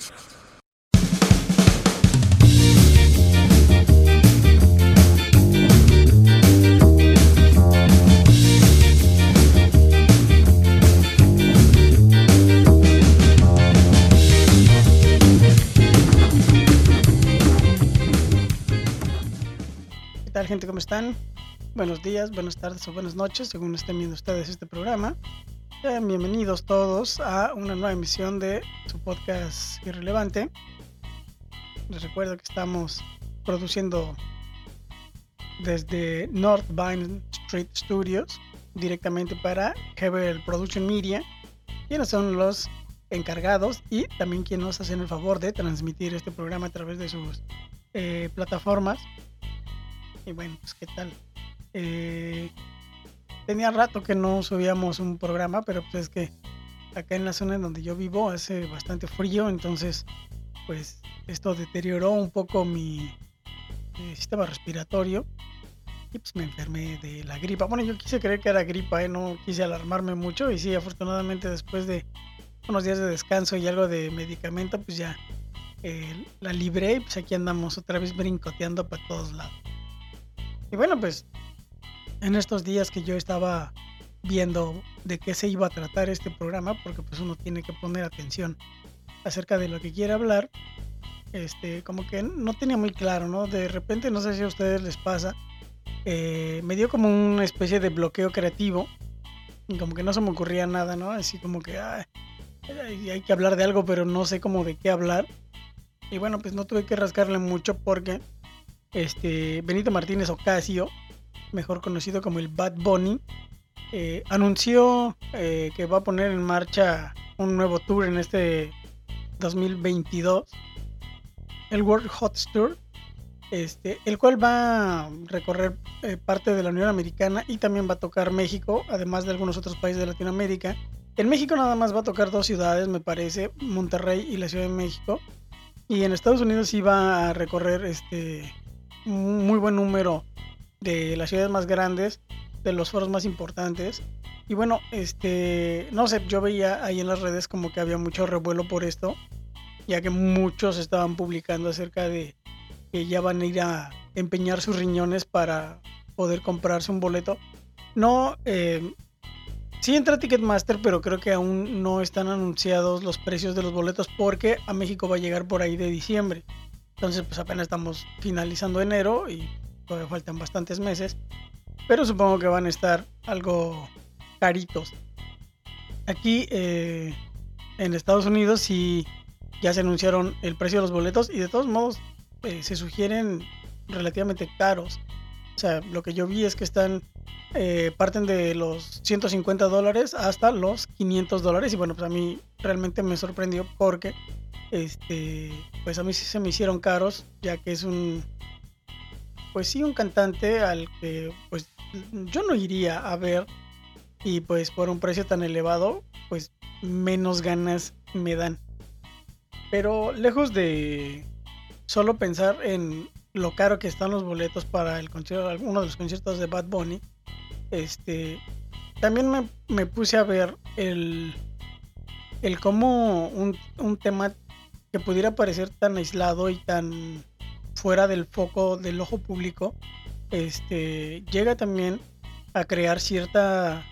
¿Qué tal gente? ¿Cómo están? Buenos días, buenas tardes o buenas noches, según estén viendo ustedes este programa. Sean bienvenidos todos a una nueva emisión de su podcast Irrelevante. Les recuerdo que estamos produciendo desde North Vine Street Studios directamente para Hebel Production Media, quienes son los encargados y también quienes nos hacen el favor de transmitir este programa a través de sus eh, plataformas. Y bueno, pues qué tal. Eh, tenía rato que no subíamos un programa, pero pues es que acá en la zona en donde yo vivo hace bastante frío, entonces pues esto deterioró un poco mi eh, sistema respiratorio y pues me enfermé de la gripa. Bueno, yo quise creer que era gripa, ¿eh? no quise alarmarme mucho y sí, afortunadamente después de unos días de descanso y algo de medicamento, pues ya eh, la libré y pues aquí andamos otra vez brincoteando para todos lados. Y bueno, pues en estos días que yo estaba viendo de qué se iba a tratar este programa, porque pues uno tiene que poner atención acerca de lo que quiere hablar, este, como que no tenía muy claro, ¿no? De repente, no sé si a ustedes les pasa, eh, me dio como una especie de bloqueo creativo, y como que no se me ocurría nada, ¿no? Así como que ay, hay que hablar de algo, pero no sé cómo de qué hablar. Y bueno, pues no tuve que rascarle mucho porque este, Benito Martínez Ocasio, mejor conocido como el Bad Bunny, eh, anunció eh, que va a poner en marcha un nuevo tour en este 2022, el World Hot Tour, este, el cual va a recorrer eh, parte de la Unión Americana y también va a tocar México, además de algunos otros países de Latinoamérica. En México nada más va a tocar dos ciudades, me parece, Monterrey y la Ciudad de México. Y en Estados Unidos sí va a recorrer este un muy buen número de las ciudades más grandes, de los foros más importantes. Y bueno, este, no sé, yo veía ahí en las redes como que había mucho revuelo por esto, ya que muchos estaban publicando acerca de que ya van a ir a empeñar sus riñones para poder comprarse un boleto. No, eh, sí entra Ticketmaster, pero creo que aún no están anunciados los precios de los boletos porque a México va a llegar por ahí de diciembre. Entonces, pues apenas estamos finalizando enero y todavía faltan bastantes meses. Pero supongo que van a estar algo caritos. Aquí eh, en Estados Unidos sí ya se anunciaron el precio de los boletos y de todos modos eh, se sugieren relativamente caros. O sea, lo que yo vi es que están, eh, parten de los 150 dólares hasta los 500 dólares. Y bueno, pues a mí realmente me sorprendió porque este, pues a mí sí se me hicieron caros, ya que es un, pues sí, un cantante al que pues yo no iría a ver y pues por un precio tan elevado, pues menos ganas me dan. Pero lejos de solo pensar en lo caro que están los boletos para el concierto, alguno de los conciertos de Bad Bunny, este, también me, me puse a ver el, el cómo un, un tema que pudiera parecer tan aislado y tan fuera del foco del ojo público, este, llega también a crear cierta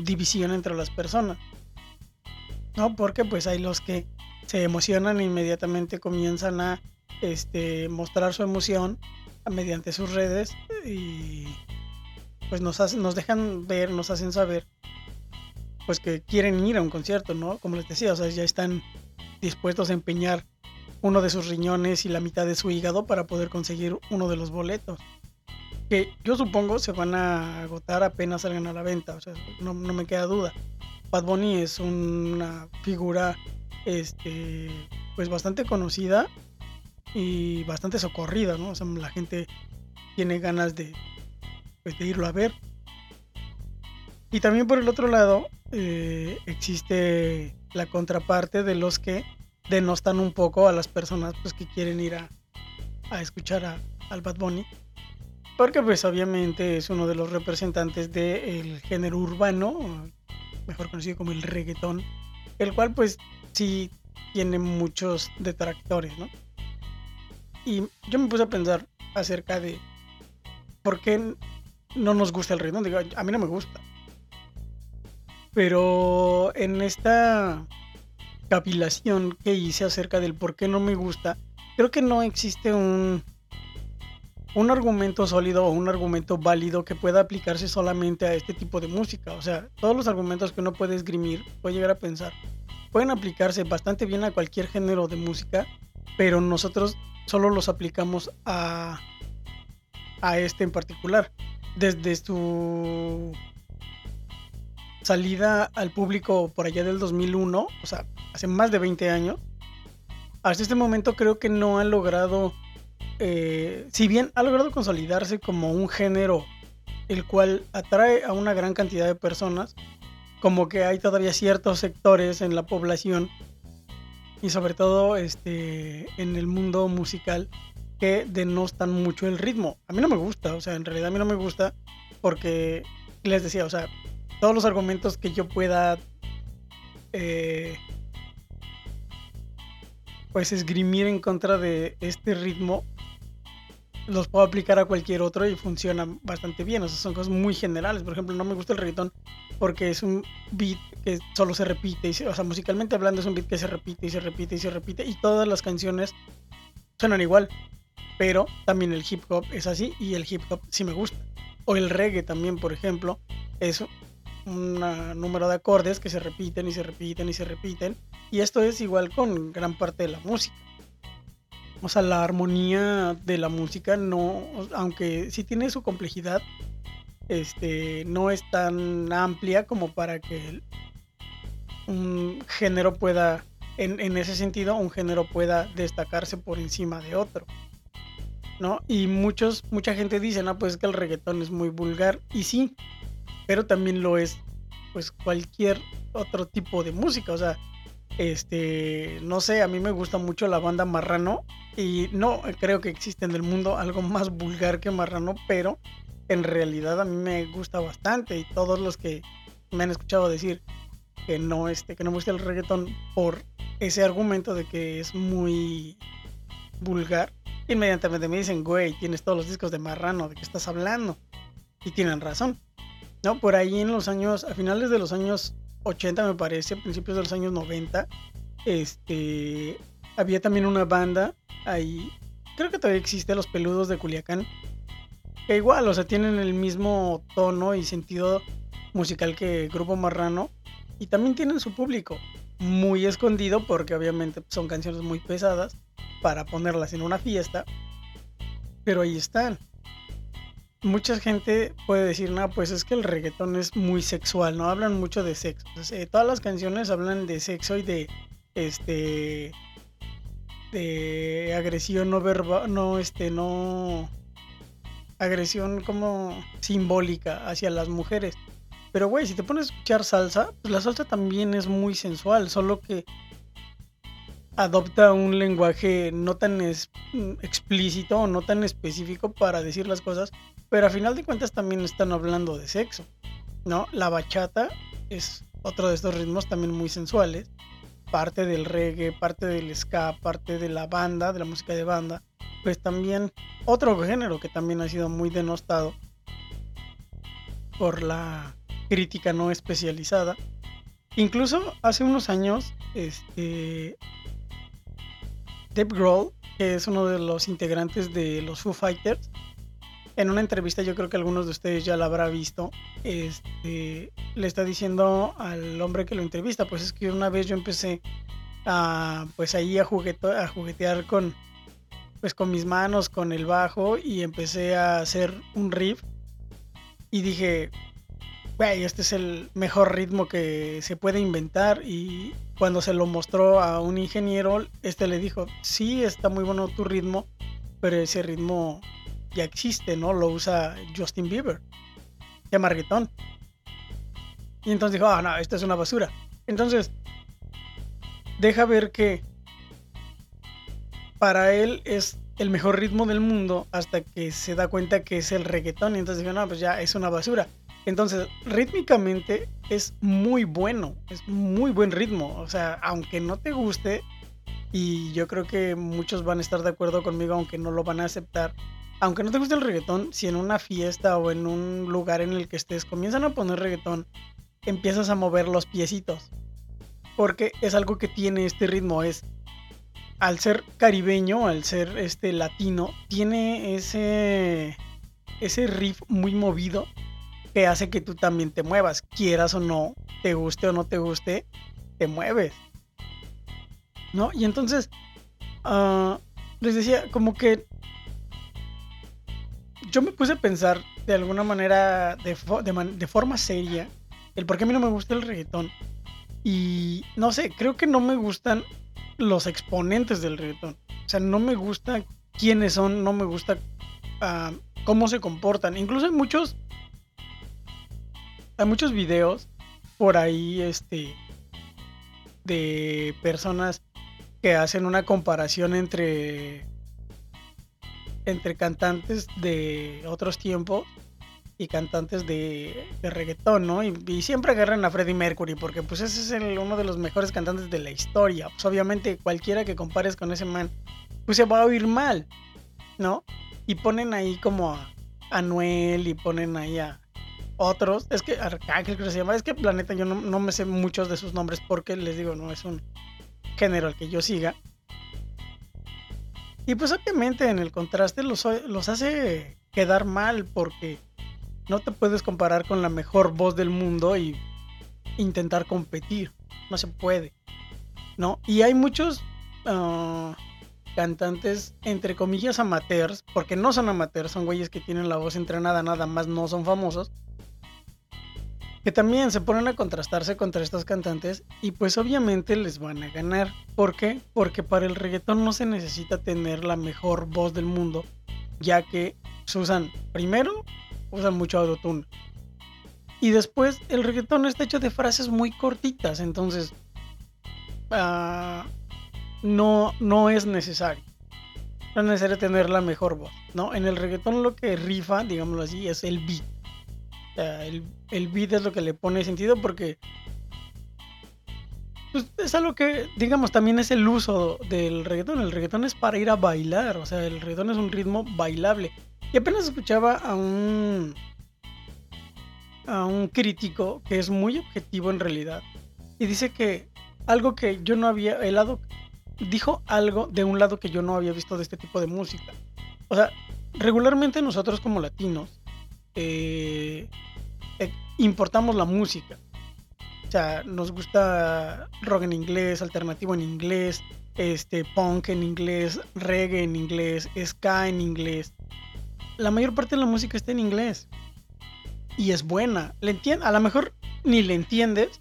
división entre las personas. ¿No? Porque pues hay los que se emocionan e inmediatamente comienzan a este, mostrar su emoción mediante sus redes y pues nos, hacen, nos dejan ver, nos hacen saber pues que quieren ir a un concierto, ¿no? Como les decía, o sea, ya están dispuestos a empeñar uno de sus riñones y la mitad de su hígado para poder conseguir uno de los boletos. Que yo supongo se van a agotar apenas salgan a la venta, o sea, no, me queda duda. Bad Bunny es una figura este, pues bastante conocida y bastante socorrida, ¿no? O sea, la gente tiene ganas de, pues, de irlo a ver. Y también por el otro lado eh, existe la contraparte de los que denostan un poco a las personas pues, que quieren ir a, a escuchar a, al Bad Bunny. Porque pues obviamente es uno de los representantes del género urbano, mejor conocido como el reggaetón, el cual pues si tiene muchos detractores, ¿no? Y yo me puse a pensar acerca de por qué no nos gusta el ritmo. Digo, a mí no me gusta. Pero en esta capilación que hice acerca del por qué no me gusta, creo que no existe un, un argumento sólido o un argumento válido que pueda aplicarse solamente a este tipo de música. O sea, todos los argumentos que uno puede esgrimir, puede llegar a pensar, pueden aplicarse bastante bien a cualquier género de música, pero nosotros solo los aplicamos a, a este en particular. Desde su salida al público por allá del 2001, o sea, hace más de 20 años, hasta este momento creo que no ha logrado, eh, si bien ha logrado consolidarse como un género el cual atrae a una gran cantidad de personas, como que hay todavía ciertos sectores en la población y sobre todo este, en el mundo musical que denostan mucho el ritmo. A mí no me gusta, o sea, en realidad a mí no me gusta porque les decía, o sea, todos los argumentos que yo pueda eh, pues esgrimir en contra de este ritmo los puedo aplicar a cualquier otro y funcionan bastante bien. O sea, son cosas muy generales. Por ejemplo, no me gusta el reggaetón porque es un beat que solo se repite. o sea, musicalmente hablando es un beat que se repite y se repite y se repite. Y todas las canciones suenan igual. Pero también el hip hop es así y el hip hop sí me gusta. O el reggae también, por ejemplo, es un número de acordes que se repiten y se repiten y se repiten. Y esto es igual con gran parte de la música. O sea, la armonía de la música no, aunque sí tiene su complejidad, este, no es tan amplia como para que un género pueda, en, en ese sentido, un género pueda destacarse por encima de otro. ¿no? Y muchos, mucha gente dice, no, pues que el reggaetón es muy vulgar. Y sí, pero también lo es pues cualquier otro tipo de música, o sea, este, no sé, a mí me gusta mucho la banda Marrano y no creo que exista en el mundo algo más vulgar que Marrano, pero en realidad a mí me gusta bastante y todos los que me han escuchado decir que no este que no me gusta el reggaetón por ese argumento de que es muy vulgar, inmediatamente me dicen, "Güey, tienes todos los discos de Marrano, ¿de qué estás hablando?" Y tienen razón. No, por ahí en los años, a finales de los años 80 me parece, principios de los años 90, este, había también una banda ahí, creo que todavía existe, Los Peludos de Culiacán, que igual, o sea, tienen el mismo tono y sentido musical que Grupo Marrano, y también tienen su público, muy escondido porque obviamente son canciones muy pesadas para ponerlas en una fiesta, pero ahí están mucha gente puede decir, no, pues es que el reggaetón es muy sexual, ¿no? Hablan mucho de sexo. Eh, todas las canciones hablan de sexo y de, este, de agresión no verbal, no, este, no, agresión como simbólica hacia las mujeres. Pero, güey, si te pones a escuchar salsa, pues la salsa también es muy sensual, solo que adopta un lenguaje no tan explícito o no tan específico para decir las cosas, pero a final de cuentas también están hablando de sexo, ¿no? La bachata es otro de estos ritmos también muy sensuales, parte del reggae, parte del ska, parte de la banda, de la música de banda, pues también otro género que también ha sido muy denostado por la crítica no especializada. Incluso hace unos años, este, Dave Grohl, que es uno de los integrantes de los Foo Fighters, en una entrevista, yo creo que algunos de ustedes ya la habrá visto, este, le está diciendo al hombre que lo entrevista, pues es que una vez yo empecé a, pues ahí a, a juguetear con, pues con mis manos, con el bajo y empecé a hacer un riff y dije, güey, este es el mejor ritmo que se puede inventar y cuando se lo mostró a un ingeniero, este le dijo, sí, está muy bueno tu ritmo, pero ese ritmo ya existe, ¿no? Lo usa Justin Bieber. de reggaetón. Y entonces dijo, ah, no, esta es una basura. Entonces, deja ver que para él es el mejor ritmo del mundo hasta que se da cuenta que es el reggaetón. Y entonces dijo, no, pues ya es una basura. Entonces, rítmicamente es muy bueno, es muy buen ritmo. O sea, aunque no te guste, y yo creo que muchos van a estar de acuerdo conmigo, aunque no lo van a aceptar. Aunque no te guste el reggaetón, si en una fiesta o en un lugar en el que estés comienzan a poner reggaetón, empiezas a mover los piecitos. Porque es algo que tiene este ritmo, es al ser caribeño, al ser este latino, tiene ese ese riff muy movido que hace que tú también te muevas, quieras o no, te guste o no te guste, te mueves. ¿No? Y entonces, ah, les decía, como que yo me puse a pensar de alguna manera, de, de forma seria, el por qué a mí no me gusta el reggaetón. Y no sé, creo que no me gustan los exponentes del reggaetón. O sea, no me gusta quiénes son, no me gusta uh, cómo se comportan. Incluso hay muchos. Hay muchos videos por ahí, este. de personas que hacen una comparación entre. entre cantantes de otros tiempos y cantantes de, de reggaetón, ¿no? Y, siempre agarran a Freddie Mercury porque pues ese es uno de los mejores cantantes de la historia. Pues obviamente cualquiera que compares con ese man, pues se va a oír mal, ¿no? Y ponen ahí como a, Anuel y ponen ahí a otros. Es que Arcángel creo que se llama. Es que Planeta yo no, no me sé muchos de sus nombres porque les digo, no es un género al que yo siga. Y pues obviamente en el contraste los, los hace quedar mal porque no te puedes comparar con la mejor voz del mundo y intentar competir. No se puede. ¿No? Y hay muchos ah, cantantes, entre comillas, amateurs, porque no son amateurs, son güeyes que tienen la voz entrenada, nada más no son famosos, que también se ponen a contrastarse contra estos cantantes y pues obviamente les van a ganar. ¿Por qué? Porque para el reggaetón no se necesita tener la mejor voz del mundo, ya que se usan primero usan mucho autotune. Y después el reggaetón está hecho de frases muy cortitas, entonces ah, no, no es necesario. No es necesario tener la mejor voz, ¿no? En el reggaetón lo que rifa, digámoslo así, es el beat. El, el, beat es lo que le pone sentido porque pues, es algo que, digamos, también es el uso del reggaetón. El reggaetón es para ir a bailar, o sea, el reggaetón es un ritmo bailable. Y apenas escuchaba a un a un crítico que es muy objetivo en realidad y dice que algo que yo no había el lado dijo algo de un lado que yo no había visto de este tipo de música. O sea, regularmente nosotros como latinos eh, eh, importamos la música. O sea, nos gusta rock en inglés, alternativo en inglés, este punk en inglés, reggae en inglés, ska en inglés la mayor parte de la música está en inglés. Y es buena. ¿Le a lo mejor ni le entiendes,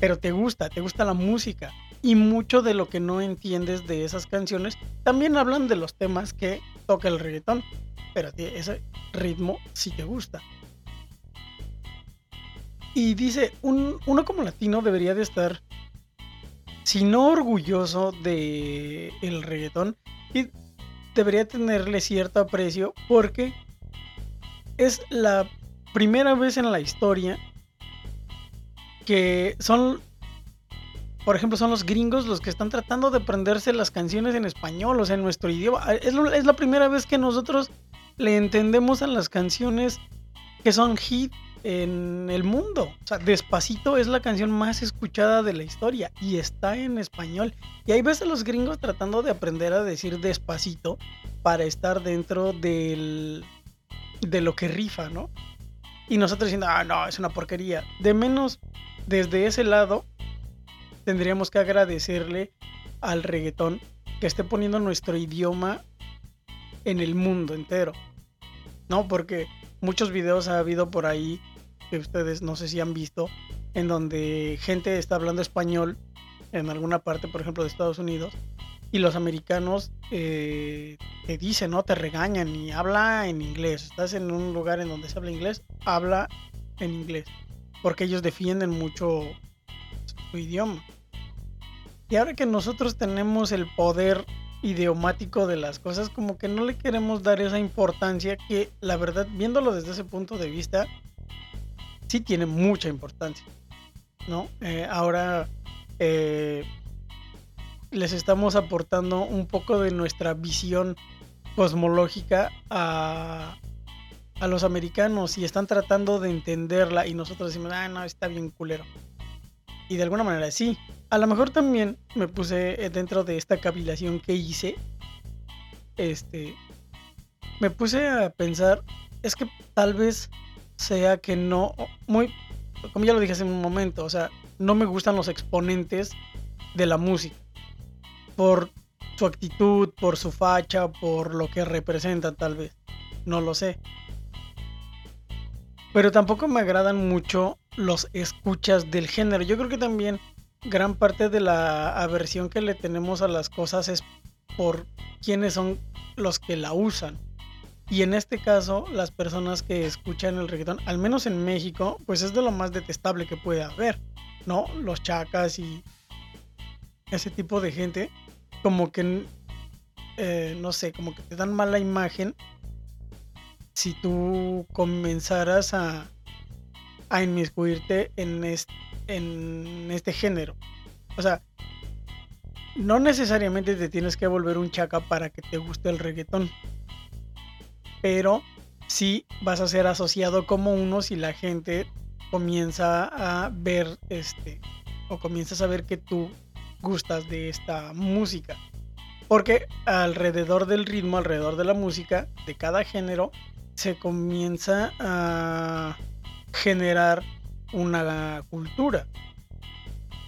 pero te gusta, te gusta la música. Y mucho de lo que no entiendes de esas canciones también hablan de los temas que toca el reggaetón. Pero ese ritmo sí te gusta. Y dice, uno como latino debería de estar, si no orgulloso de el reggaetón, y debería tenerle cierto aprecio porque es la primera vez en la historia que son, por ejemplo, son los gringos los que están tratando de aprenderse las canciones en español, o sea, en nuestro idioma. Es, la primera vez que nosotros le entendemos a las canciones que son hit en el mundo. O sea, Despacito es la canción más escuchada de la historia y está en español. Y ahí ves a los gringos tratando de aprender a decir despacito para estar dentro del, de lo que rifa, ¿no? Y nosotros diciendo, ah, no, es una porquería. De menos, desde ese lado, tendríamos que agradecerle al reggaetón que esté poniendo nuestro idioma en el mundo entero. ¿No? Porque muchos videos ha habido por ahí que ustedes no sé si han visto, en donde gente está hablando español en alguna parte, por ejemplo, de Estados Unidos, y los americanos eh, te dicen, ¿no? Te regañan y habla en inglés. Estás en un lugar en donde se habla inglés, habla en inglés, porque ellos defienden mucho su idioma. Y ahora que nosotros tenemos el poder idiomático de las cosas, como que no le queremos dar esa importancia que, la verdad, viéndolo desde ese punto de vista, sí tiene mucha importancia, ¿no? Eh, ahora eh, les estamos aportando un poco de nuestra visión cosmológica a, a los americanos y están tratando de entenderla y nosotros decimos, ah, no, está bien culero. Y de alguna manera sí. A lo mejor también me puse dentro de esta cavilación que hice, este, me puse a pensar, es que tal vez sea que no, muy, como ya lo dije hace un momento, o sea, no me gustan los exponentes de la música. Por su actitud, por su facha, por lo que representan tal vez. No lo sé. Pero tampoco me agradan mucho los escuchas del género. Yo creo que también gran parte de la aversión que le tenemos a las cosas es por quiénes son los que la usan. Y en este caso, las personas que escuchan el reggaetón, al menos en México, pues es de lo más detestable que puede haber, ¿no? Los chacas y ese tipo de gente, como que, eh, no sé, como que te dan mala imagen si tú comenzaras a, a inmiscuirte en este género. O sea, no necesariamente te tienes que volver un chaca para que te guste el reggaetón. Pero sí vas a ser asociado como uno si la gente comienza a ver este o comienza a saber que tú gustas de esta música. Porque alrededor del ritmo, alrededor de la música, de cada género, se comienza a generar una cultura.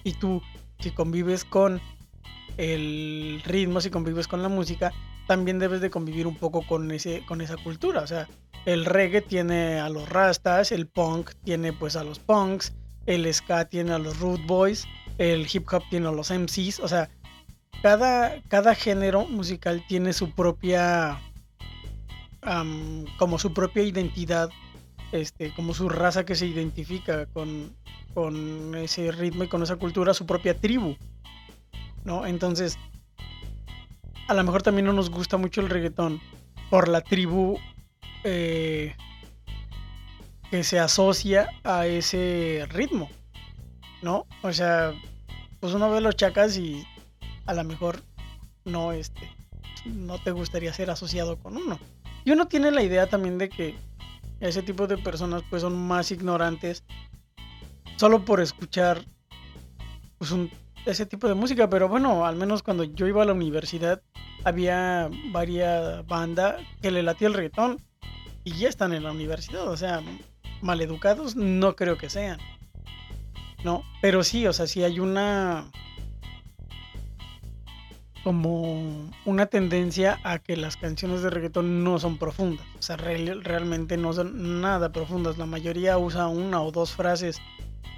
Y tú, si convives con el ritmo, si convives con la música, también debes de convivir un poco con, ese, con esa cultura. O sea, el reggae tiene a los rastas, el punk tiene pues a los punks, el ska tiene a los root boys, el hip hop tiene a los MCs. O sea, cada, cada género musical tiene su propia, como su propia identidad, este, como su raza que se identifica con, con ese ritmo y con esa cultura, su propia tribu. ¿no? Entonces, a lo mejor también no nos gusta mucho el reggaetón por la tribu eh, que se asocia a ese ritmo, ¿no? O sea, pues uno ve los chacas y a lo mejor no, este, no te gustaría ser asociado con uno. Y uno tiene la idea también de que ese tipo de personas pues son más ignorantes solo por escuchar pues ese tipo de música, pero bueno, al menos cuando yo iba a la universidad había varias bandas que le latía el reggaetón y ya están en la universidad, o sea, maleducados no creo que sean. No, pero sí, o sea, sí hay una como una tendencia a que las canciones de reggaetón no son profundas, o sea, realmente no son nada profundas, la mayoría usa una o dos frases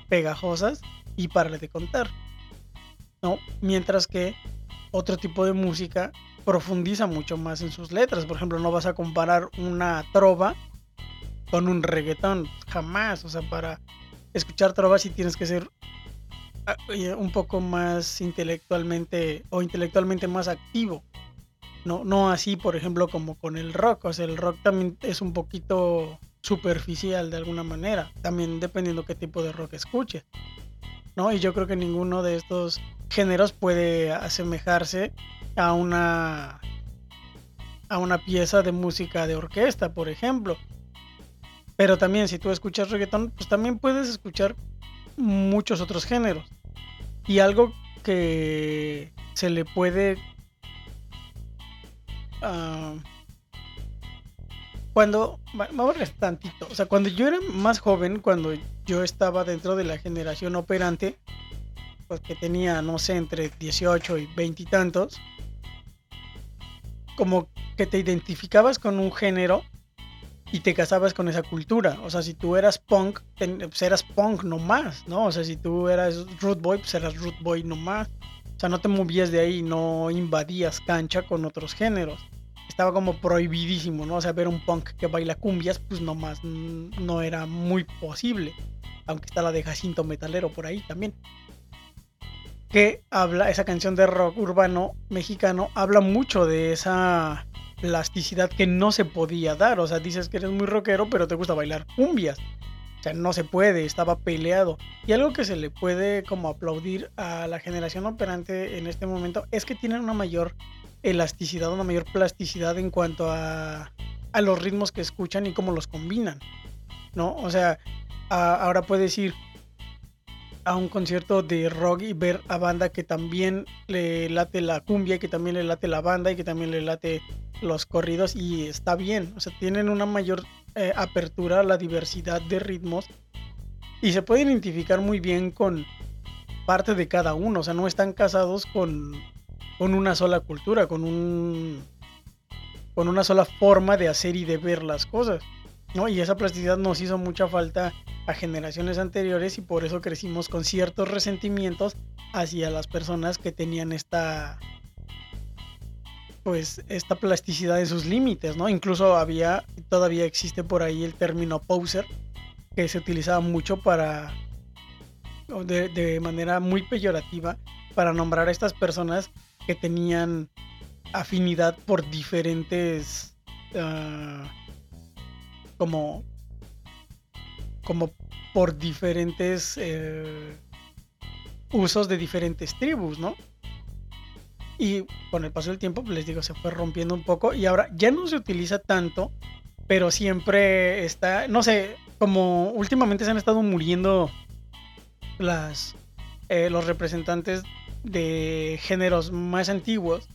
pegajosas y para de contar. ¿no? Mientras que otro tipo de música profundiza mucho más en sus letras. Por ejemplo, no vas a comparar una trova con un reggaetón, jamás. O sea, para escuchar trova sí tienes que ser un poco más intelectualmente o intelectualmente más activo. No, no así, por ejemplo, como con el rock. O sea, el rock también es un poquito superficial de alguna manera. También dependiendo qué tipo de rock escuches. ¿no? Y yo creo que ninguno de estos géneros puede asemejarse a una a una pieza de música de orquesta, por ejemplo. Pero también si tú escuchas reggaetón, pues también puedes escuchar muchos otros géneros. Y algo que se le puede uh, cuando, vamos a tantito, o sea, cuando yo era más joven, cuando yo estaba dentro de la generación operante, pues que tenía, no sé, entre 18 y 20 y tantos, como que te identificabas con un género y te casabas con esa cultura. O sea, si tú eras punk, pues eras punk nomás, ¿no? O sea, si tú eras root boy, pues eras root boy nomás. O sea, no te movías de ahí, no invadías cancha con otros géneros estaba como prohibidísimo, ¿no? O sea, ver un punk que baila cumbias, pues nomás no era muy posible. Aunque está la de Jacinto Metalero por ahí también. Que habla, esa canción de rock urbano mexicano, habla mucho de esa plasticidad que no se podía dar. O sea, dices que eres muy rockero, pero te gusta bailar cumbias. O sea, no se puede, estaba peleado. Y algo que se le puede como aplaudir a la generación operante en este momento es que tienen una mayor elasticidad, una mayor plasticidad en cuanto a, a los ritmos que escuchan y cómo los combinan. ¿No? O sea, ahora puedes ir a un concierto de rock y ver a banda que también le late la cumbia, que también le late la banda y que también le late los corridos y está bien. O sea, tienen una mayor eh, apertura a la diversidad de ritmos y se puede identificar muy bien con parte de cada uno. O sea, no están casados con, con una sola cultura, con un con una sola forma de hacer y de ver las cosas. Y esa plasticidad nos hizo mucha falta a generaciones anteriores y por eso crecimos con ciertos resentimientos hacia las personas que tenían esta pues esta plasticidad de sus límites, ¿no? Incluso había, todavía existe por ahí el término poser, que se utilizaba mucho para, de, de manera muy peyorativa, para nombrar a estas personas que tenían afinidad por diferentes, uh, como como por diferentes eh, usos de diferentes tribus, ¿no? Y con el paso del tiempo, pues, les digo, se fue rompiendo un poco y ahora ya no se utiliza tanto, pero siempre está, no sé, como últimamente se han estado muriendo las, eh, los representantes de géneros más antiguos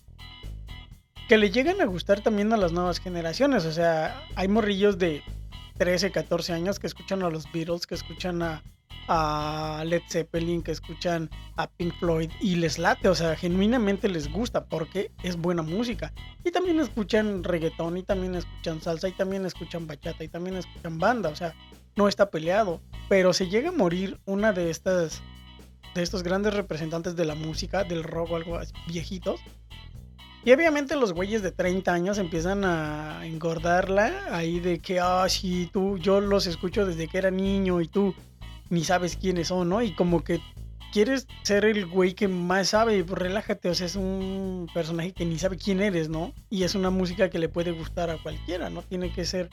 que le llegan a gustar también a las nuevas generaciones. O sea, hay morrillos de 13, 14 años que escuchan a los Beatles, que escuchan a, Led Zeppelin, que escuchan a Pink Floyd y les late, o sea, genuinamente les gusta porque es buena música. Y también escuchan reggaetón, y también escuchan salsa, y también escuchan bachata, y también escuchan banda, o sea, no está peleado. Pero se llega a morir una de estas, de estos grandes representantes de la música, del rock o algo así, viejitos, y obviamente los güeyes de 30 años empiezan a engordarla ahí de que, ah, sí, tú, yo los escucho desde que era niño y tú ni sabes quiénes son, ¿no? Y como que quieres ser el güey que más sabe, pues relájate, o sea, es un personaje que ni sabe quién eres, ¿no? Y es una música que le puede gustar a cualquiera, ¿no? Tiene que ser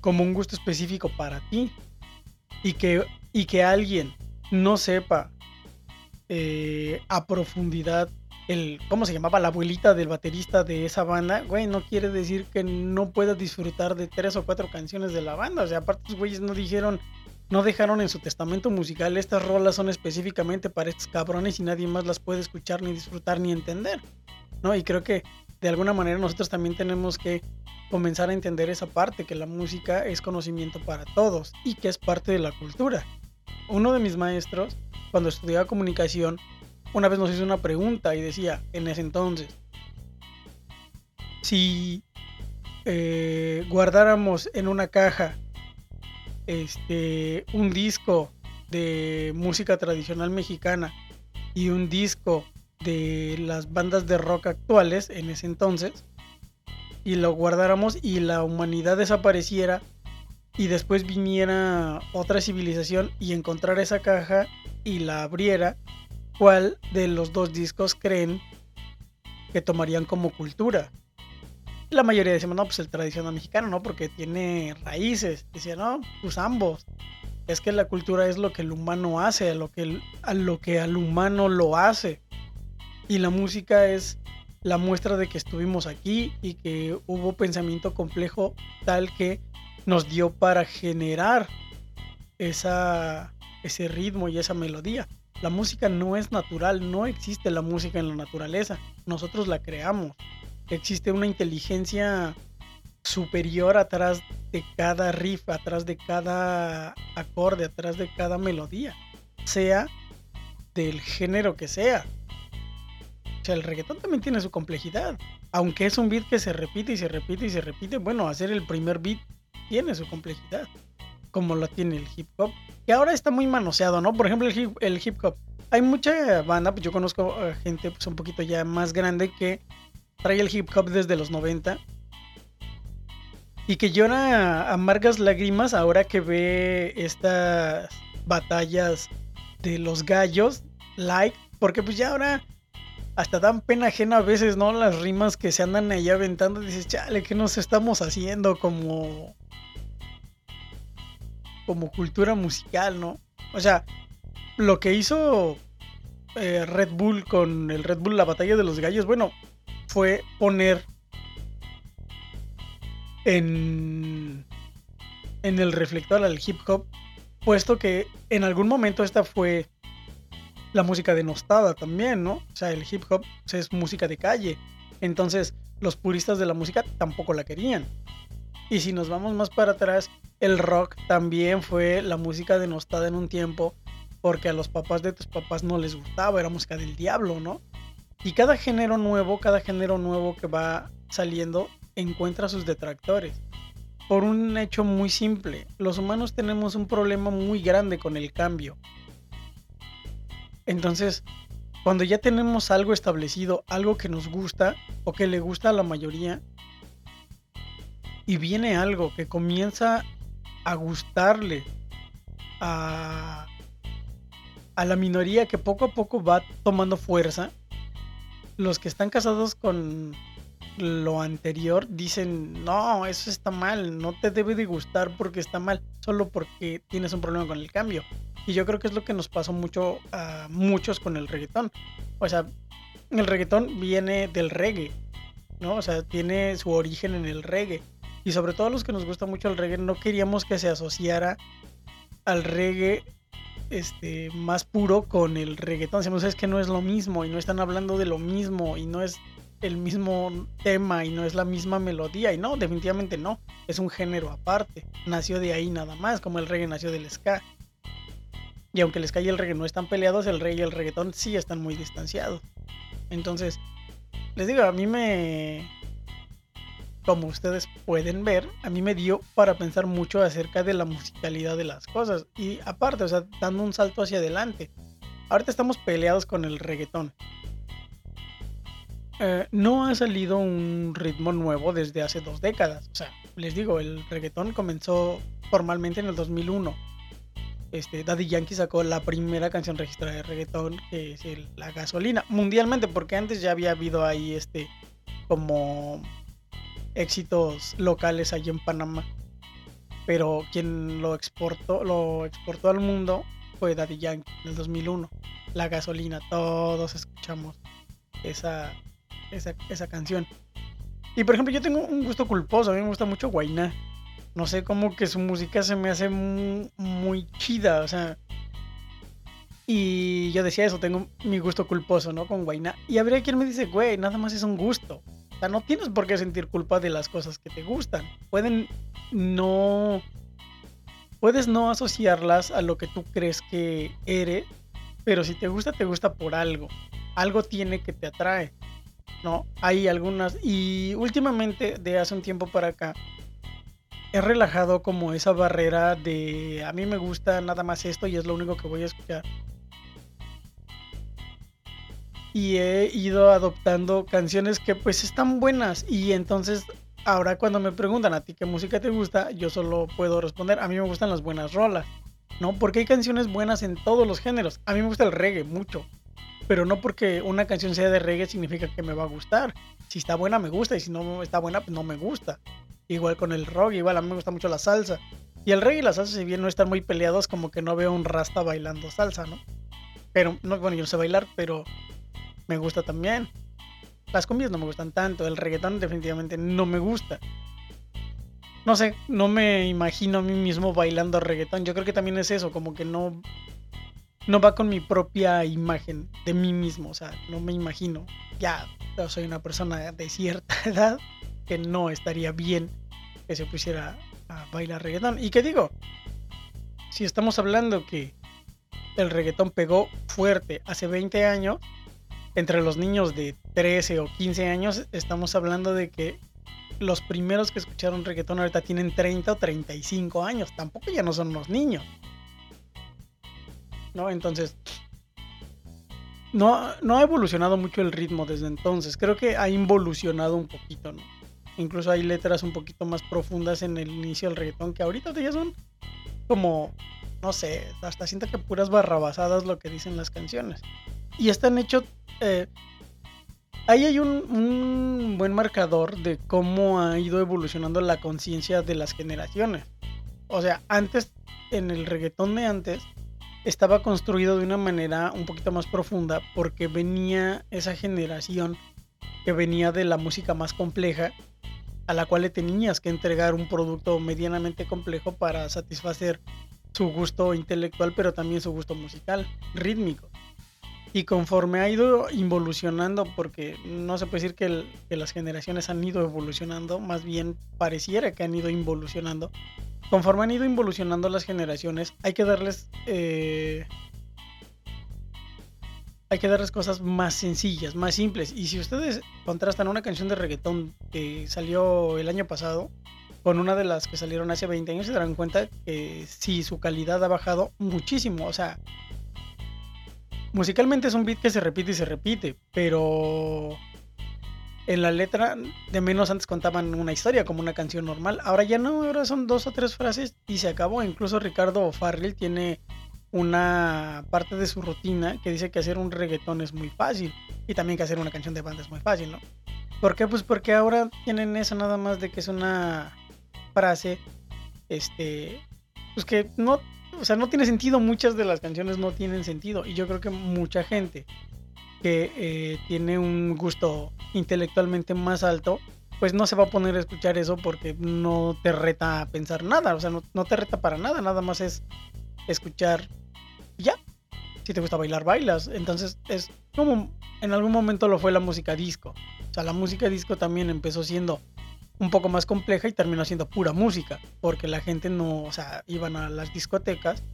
como un gusto específico para ti. Y que, y que alguien no sepa eh, a profundidad el, ¿cómo se llamaba? La abuelita del baterista de esa banda, güey, no quiere decir que no puedas disfrutar de tres o cuatro canciones de la banda. O sea, aparte los güeyes no dijeron, no dejaron en su testamento musical, estas rolas son específicamente para estos cabrones y nadie más las puede escuchar, ni disfrutar, ni entender. ¿No? Y creo que de alguna manera nosotros también tenemos que comenzar a entender esa parte, que la música es conocimiento para todos y que es parte de la cultura. Uno de mis maestros, cuando estudiaba comunicación, una vez nos hizo una pregunta y decía, en ese entonces, si eh, guardáramos en una caja este, un disco de música tradicional mexicana y un disco de las bandas de rock actuales en ese entonces, y lo guardáramos y la humanidad desapareciera y después viniera otra civilización y encontrara esa caja y la abriera cuál de los dos discos creen que tomarían como cultura. La mayoría decimos, no, pues el tradicional mexicano, ¿no? Porque tiene raíces. Decían, no, pues ambos. Es que la cultura es lo que el humano hace, a lo que, al humano lo hace. Y la música es la muestra de que estuvimos aquí y que hubo pensamiento complejo tal que nos dio para generar ese ritmo y esa melodía. La música no es natural, no existe la música en la naturaleza, nosotros la creamos. Existe una inteligencia superior atrás de cada riff, atrás de cada acorde, atrás de cada melodía, sea del género que sea. O sea, el reggaetón también tiene su complejidad. Aunque es un beat que se repite y se repite y se repite, bueno, hacer el primer beat tiene su complejidad como lo tiene el hip hop, que ahora está muy manoseado, ¿no? Por ejemplo, el hip, el hip hop. Hay mucha banda, pues yo conozco gente pues un poquito ya más grande que trae el hip hop desde los 90 y que llora amargas lágrimas ahora que ve estas batallas de los gallos, like, porque pues ya ahora hasta dan pena ajena a veces, ¿no? Las rimas que se andan ahí aventando, dices, chale, ¿qué nos estamos haciendo? Como como cultura musical, ¿no? O sea, lo que hizo eh, Red Bull con el Red Bull La Batalla de los Gallos, bueno, fue poner en, en el reflector al hip hop, puesto que en algún momento esta fue la música denostada también, ¿no? O sea, el hip hop es música de calle. Entonces, los puristas de la música tampoco la querían. Y si nos vamos más para atrás, el rock también fue la música denostada en un tiempo porque a los papás de tus papás no les gustaba, era música del diablo, ¿no? Y cada género nuevo, cada género nuevo que va saliendo encuentra sus detractores. Por un hecho muy simple, los humanos tenemos un problema muy grande con el cambio. Entonces, cuando ya tenemos algo establecido, algo que nos gusta o que le gusta a la mayoría, y viene algo que comienza a gustarle a, a la minoría que poco a poco va tomando fuerza, los que están casados con lo anterior dicen, no, eso está mal, no te debe de gustar porque está mal, solo porque tienes un problema con el cambio. Y yo creo que es lo que nos pasó mucho a muchos con el reggaetón. O sea, el reggaetón viene del reggae, ¿no? O sea, tiene su origen en el reggae. Y sobre todo a los que nos gusta mucho el reggae, no queríamos que se asociara al reggae este, más puro con el reggaetón. Decimos, es que no es lo mismo y no están hablando de lo mismo y no es el mismo tema y no es la misma melodía. Y no, definitivamente no. Es un género aparte. Nació de ahí nada más, como el reggae nació del ska. Y aunque el ska y el reggae no están peleados, el reggae y el reggaetón sí están muy distanciados. Entonces, les digo, a mí me... Como ustedes pueden ver, a mí me dio para pensar mucho acerca de la musicalidad de las cosas. Y aparte, o sea, dando un salto hacia adelante. Ahorita estamos peleados con el reggaetón. Eh, no ha salido un ritmo nuevo desde hace dos décadas. O sea, les digo, el reggaetón comenzó formalmente en el 2001 este, Daddy Yankee sacó la primera canción registrada de reggaetón, que es La Gasolina, mundialmente, porque antes ya había habido ahí este, como éxitos locales allí en Panamá. Pero quien lo exportó, lo exportó al mundo fue Daddy Yankee en el 2001. La Gasolina, todos escuchamos esa, esa, esa canción. Y por ejemplo, yo tengo un gusto culposo, a mí me gusta mucho Guainá no sé, como que su música se me hace muy, chida, o sea. Y yo decía eso, tengo mi gusto culposo, ¿no? Con Guayna. Y habría quien me dice, güey, nada más es un gusto. O sea, no tienes por qué sentir culpa de las cosas que te gustan. Pueden no. Puedes no asociarlas a lo que tú crees que eres, pero si te gusta, te gusta por algo. Algo tiene que te atrae. ¿No? Hay algunas. Y últimamente, de hace un tiempo para acá, he relajado como esa barrera de a mí me gusta nada más esto y es lo único que voy a escuchar. Y he ido adoptando canciones que pues están buenas y entonces ahora cuando me preguntan a ti qué música te gusta, yo solo puedo responder, a mí me gustan las buenas rolas, ¿no? Porque hay canciones buenas en todos los géneros. A mí me gusta el reggae mucho, pero no porque una canción sea de reggae significa que me va a gustar. Si está buena me gusta y si no está buena pues no me gusta. Igual con el rock, igual a mí me gusta mucho la salsa. Y el reggae y la salsa, si bien no están muy peleados, como que no veo un rasta bailando salsa, ¿no? Pero, no, bueno, yo no sé bailar, pero me gusta también. Las cumbias no me gustan tanto, el reggaetón definitivamente no me gusta. No sé, no me imagino a mí mismo bailando reggaetón. Yo creo que también es eso, como que no, no va con mi propia imagen de mí mismo. O sea, no me imagino. Ya, soy una persona de cierta edad que no estaría bien que se pusiera a bailar reggaetón. Y que digo, si estamos hablando que el reggaetón pegó fuerte hace 20 años, entre los niños de 13 o 15 años, estamos hablando de que los primeros que escucharon reggaetón ahorita tienen 30 o 35 años, tampoco ya no son unos niños. ¿No? Entonces, no, no ha evolucionado mucho el ritmo desde entonces. Creo que ha involucionado un poquito, ¿no? Incluso hay letras un poquito más profundas en el inicio del reggaetón que ahorita ya son como, no sé, hasta siento que puras barrabasadas lo que dicen las canciones. Y están hechos... Eh, ahí hay un, un, buen marcador de cómo ha ido evolucionando la conciencia de las generaciones. O sea, antes, en el reggaetón de antes, estaba construido de una manera un poquito más profunda porque venía esa generación que venía de la música más compleja a la cual le tenías que entregar un producto medianamente complejo para satisfacer su gusto intelectual, pero también su gusto musical, rítmico. Y conforme ha ido evolucionando, porque no se puede decir que, las generaciones han ido evolucionando, más bien pareciera que han ido involucionando. Conforme han ido involucionando las generaciones, hay que darles eh, hay que darles cosas más sencillas, más simples. Y si ustedes contrastan una canción de reggaetón que salió el año pasado con una de las que salieron hace 20 años, se darán cuenta que sí, su calidad ha bajado muchísimo. O sea, musicalmente es un beat que se repite y se repite, pero en la letra de menos antes contaban una historia como una canción normal. Ahora ya no, ahora son dos o tres frases y se acabó. Incluso Ricardo Farrell tiene una parte de su rutina que dice que hacer un reggaetón es muy fácil y también que hacer una canción de banda es muy fácil, ¿no? ¿Por qué? Pues porque ahora tienen eso nada más de que es una frase, este, pues que no, o sea, no tiene sentido, muchas de las canciones no tienen sentido y yo creo que mucha gente que eh, tiene un gusto intelectualmente más alto, pues no se va a poner a escuchar eso porque no te reta a pensar nada, o sea, no, no te reta para nada, nada más es escuchar ya. Si te gusta bailar, bailas. Entonces es como en algún momento lo fue la música disco. O sea, la música disco también empezó siendo un poco más compleja y terminó siendo pura música. Porque la gente no, o sea, iban a las discotecas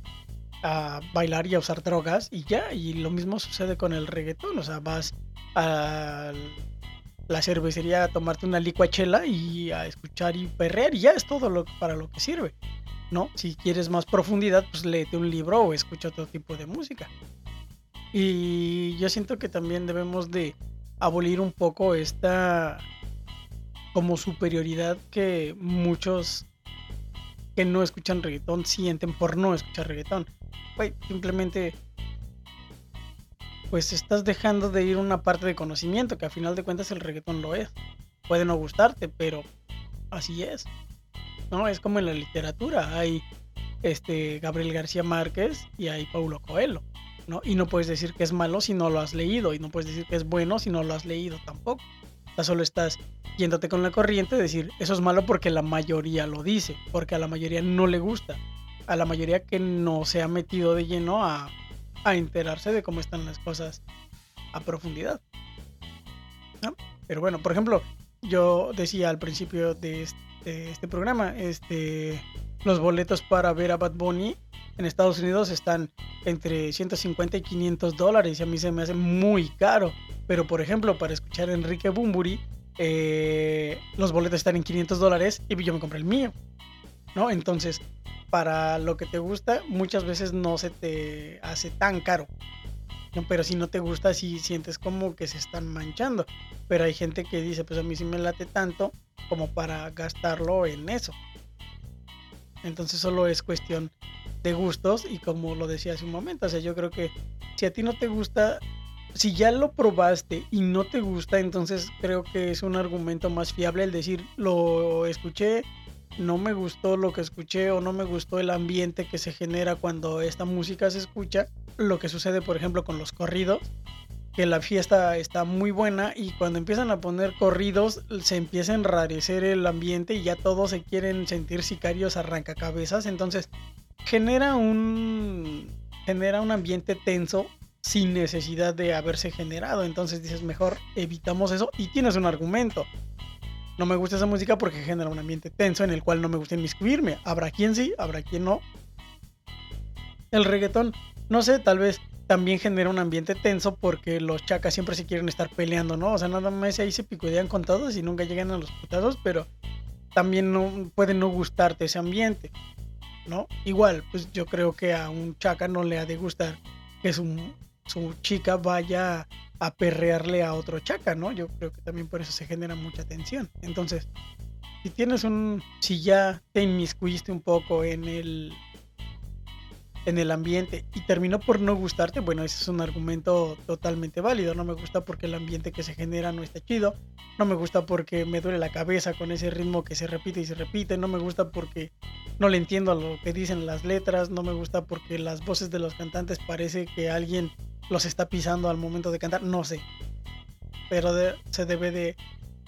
a bailar y a usar drogas y ya. Y lo mismo sucede con el reggaetón. O sea, vas a la cervecería a tomarte una licuachela y a escuchar y perrear y ya es todo lo, para lo que sirve. ¿no? Si quieres más profundidad, pues léete un libro o escucha otro tipo de música. Y yo siento que también debemos de abolir un poco esta como superioridad que muchos que no escuchan reggaetón sienten por no escuchar reggaetón. simplemente pues estás dejando de ir una parte de conocimiento que a final de cuentas el reggaetón lo es. Puede no gustarte, pero así es. ¿no? Es como en la literatura, hay este Gabriel García Márquez y hay Paulo Coelho, ¿no? Y no puedes decir que es malo si no lo has leído, y no puedes decir que es bueno si no lo has leído tampoco. O solo estás yéndote con la corriente de decir, eso es malo porque la mayoría lo dice, porque a la mayoría no le gusta, a la mayoría que no se ha metido de lleno a, a enterarse de cómo están las cosas a profundidad. Pero bueno, por ejemplo, yo decía al principio de este este, programa. Este, los boletos para ver a Bad Bunny en Estados Unidos están entre 150 y 500 dólares y a mí se me hace muy caro. Pero por ejemplo, para escuchar a Enrique Bumburi, eh, los boletos están en 500 dólares y yo me compré el mío. ¿No? Entonces, para lo que te gusta, muchas veces no se te hace tan caro. Pero si no te gusta, si sientes como que se están manchando. Pero hay gente que dice, pues a mí sí me late tanto como para gastarlo en eso. Entonces solo es cuestión de gustos y como lo decía hace un momento, o sea, yo creo que si a ti no te gusta, si ya lo probaste y no te gusta, entonces creo que es un argumento más fiable el decir, lo escuché, no me gustó lo que escuché o no me gustó el ambiente que se genera cuando esta música se escucha, lo que sucede por ejemplo con los corridos, que la fiesta está muy buena y cuando empiezan a poner corridos se empieza a enrarecer el ambiente y ya todos se quieren sentir sicarios arrancacabezas, entonces genera un genera un ambiente tenso sin necesidad de haberse generado, entonces dices mejor evitamos eso y tienes un argumento. No me gusta esa música porque genera un ambiente tenso en el cual no me gusta inmiscuirme. Habrá quien sí, habrá quien no. El reggaetón, no sé, tal vez también genera un ambiente tenso porque los chacas siempre se quieren estar peleando, ¿no? O sea, nada más ahí se picodean con todos y nunca llegan a los putazos, pero también no puede no gustarte ese ambiente, ¿no? Igual, pues yo creo que a un chaca no le ha de gustar que su, su chica vaya a perrearle a otro chaca, ¿no? Yo creo que también por eso se genera mucha tensión. Entonces, si tienes un, si ya te inmiscuiste un poco en el en el ambiente y terminó por no gustarte, bueno, ese es un argumento totalmente válido. No me gusta porque el ambiente que se genera no está chido. No me gusta porque me duele la cabeza con ese ritmo que se repite y se repite. No me gusta porque no le entiendo a lo que dicen las letras. No me gusta porque las voces de los cantantes parece que alguien los está pisando al momento de cantar. No sé. Pero se debe de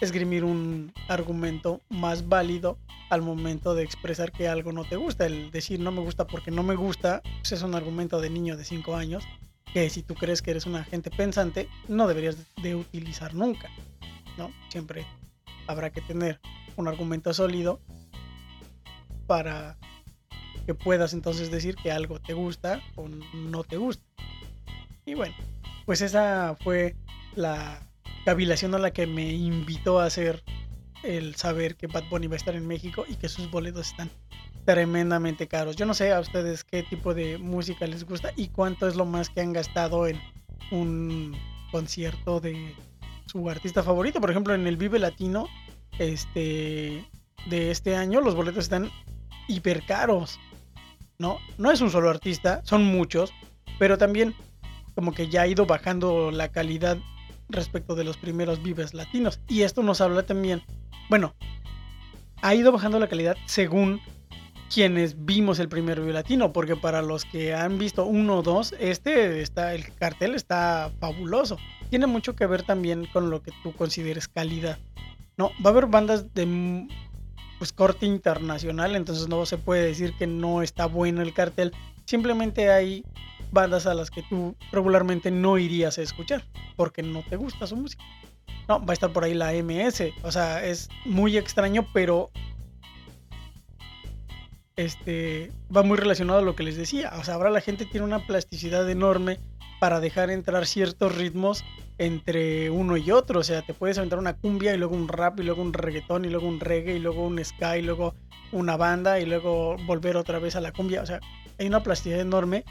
esgrimir un argumento más válido al momento de expresar que algo no te gusta. El decir no me gusta porque no me gusta pues es un argumento de niño de 5 años que si tú crees que eres una gente pensante no deberías de utilizar nunca. ¿no? Siempre habrá que tener un argumento sólido para que puedas entonces decir que algo te gusta o no te gusta. Y bueno, pues esa fue la cavilación a la que me invitó a hacer el saber que Bad Bunny va a estar en México y que sus boletos están tremendamente caros. Yo no sé a ustedes qué tipo de música les gusta y cuánto es lo más que han gastado en un concierto de su artista favorito. Por ejemplo, en el Vive Latino este, de este año los boletos están hiper caros. ¿no? no es un solo artista, son muchos, pero también como que ya ha ido bajando la calidad respecto de los primeros Vives latinos. Y esto nos habla también, bueno, ha ido bajando la calidad según quienes vimos el primer Vive Latino, porque para los que han visto uno o dos, este está, el cartel está fabuloso. Tiene mucho que ver también con lo que tú consideres calidad. No, va a haber bandas de pues corte internacional, entonces no se puede decir que no está bueno el cartel. Simplemente hay bandas a las que tú regularmente no irías a escuchar porque no te gusta su música. No, va a estar por ahí la MS. O sea, es muy extraño, pero este va muy relacionado a lo que les decía. O sea, ahora la gente tiene una plasticidad enorme para dejar entrar ciertos ritmos entre uno y otro. O sea, te puedes aventar una cumbia y luego un rap y luego un reggaetón y luego un reggae y luego un ska y luego una banda y luego volver otra vez a la cumbia. O sea, hay una plasticidad enorme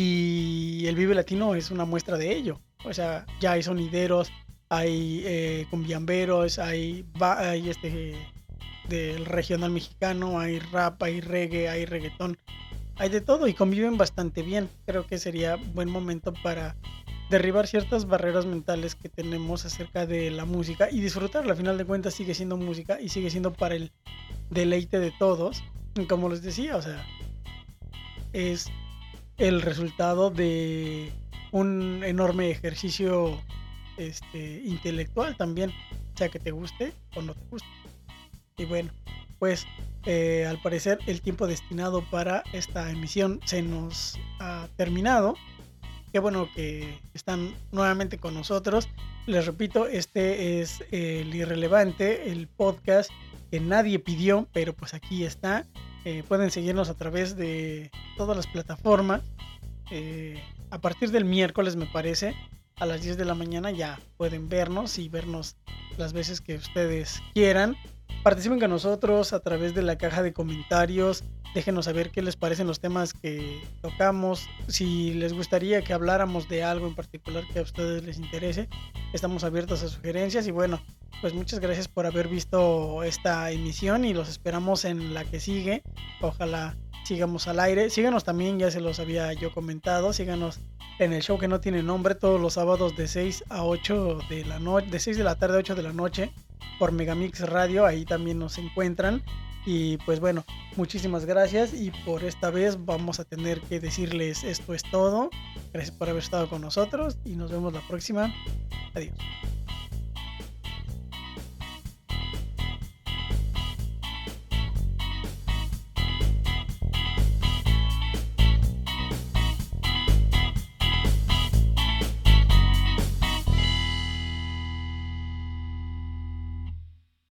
y el Vive Latino es una muestra de ello. O sea, ya hay sonideros, hay eh, cumbiamberos, hay, hay este del regional mexicano, hay rap, hay reggae, hay reggaetón, hay de todo y conviven bastante bien. Creo que sería buen momento para derribar ciertas barreras mentales que tenemos acerca de la música y disfrutarla. Al final de cuentas sigue siendo música y sigue siendo para el deleite de todos. Como les decía, o sea, es el resultado de un enorme ejercicio este, intelectual también, sea que te guste o no te guste. Y bueno, pues eh, al parecer el tiempo destinado para esta emisión se nos ha terminado. Qué bueno que están nuevamente con nosotros. Les repito, este es el irrelevante, el podcast que nadie pidió, pero pues aquí está. Eh, pueden seguirnos a través de todas las plataformas. Eh, a partir del miércoles, me parece, a las 10 de la mañana ya pueden vernos y vernos las veces que ustedes quieran. Participen con nosotros a través de la caja de comentarios. Déjenos saber qué les parecen los temas que tocamos. Si les gustaría que habláramos de algo en particular que a ustedes les interese, estamos abiertos a sugerencias. Y bueno, pues muchas gracias por haber visto esta emisión y los esperamos en la que sigue. Ojalá sigamos al aire. Síganos también, ya se los había yo comentado. Síganos en el show que no tiene nombre todos los sábados de 6 a 8 de la noche, de 6 de la tarde a 8 de la noche por Megamix Radio. Ahí también nos encuentran. Y pues bueno, muchísimas gracias y por esta vez vamos a tener que decirles esto es todo. Gracias por haber estado con nosotros y nos vemos la próxima. Adiós.